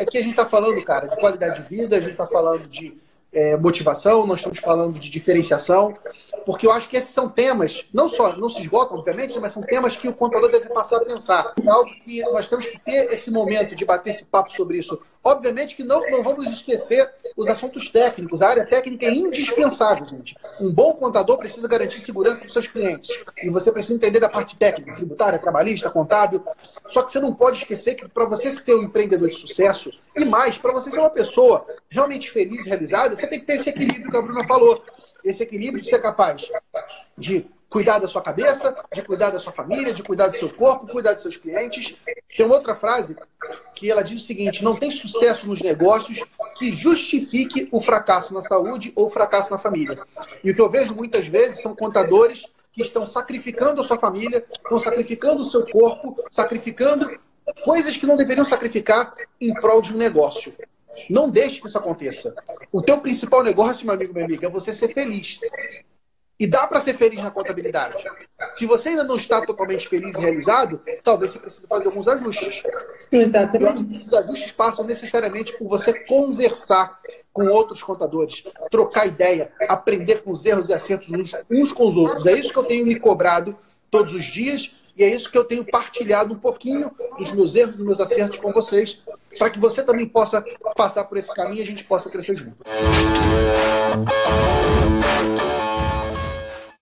Aqui a gente está falando, cara, de qualidade de vida, a gente está falando de é, motivação, nós estamos falando de diferenciação, porque eu acho que esses são temas, não só, não se esgotam, obviamente, mas são temas que o contador deve passar a pensar. É algo que nós temos que ter esse momento de bater esse papo sobre isso. Obviamente que não, não vamos esquecer os assuntos técnicos. A área técnica é indispensável, gente. Um bom contador precisa garantir segurança para seus clientes. E você precisa entender da parte técnica, tributária, trabalhista, contábil. Só que você não pode esquecer que para você ser um empreendedor de sucesso, e mais, para você ser uma pessoa realmente feliz e realizada, você tem que ter esse equilíbrio que a Bruna falou. Esse equilíbrio de ser capaz de cuidar da sua cabeça, de cuidar da sua família, de cuidar do seu corpo, cuidar dos seus clientes. Tem outra frase que ela diz o seguinte: não tem sucesso nos negócios que justifique o fracasso na saúde ou o fracasso na família. E o que eu vejo muitas vezes são contadores que estão sacrificando a sua família, estão sacrificando o seu corpo, sacrificando coisas que não deveriam sacrificar em prol de um negócio. Não deixe que isso aconteça. O teu principal negócio, meu amigo, minha amiga, é você ser feliz. E dá para ser feliz na contabilidade. Se você ainda não está totalmente feliz e realizado, talvez você precise fazer alguns ajustes. Exatamente. E esses ajustes passam necessariamente por você conversar com outros contadores, trocar ideia, aprender com os erros e acertos uns, uns com os outros. É isso que eu tenho me cobrado todos os dias e é isso que eu tenho partilhado um pouquinho dos meus erros, dos meus acertos com vocês, para que você também possa passar por esse caminho e a gente possa crescer junto.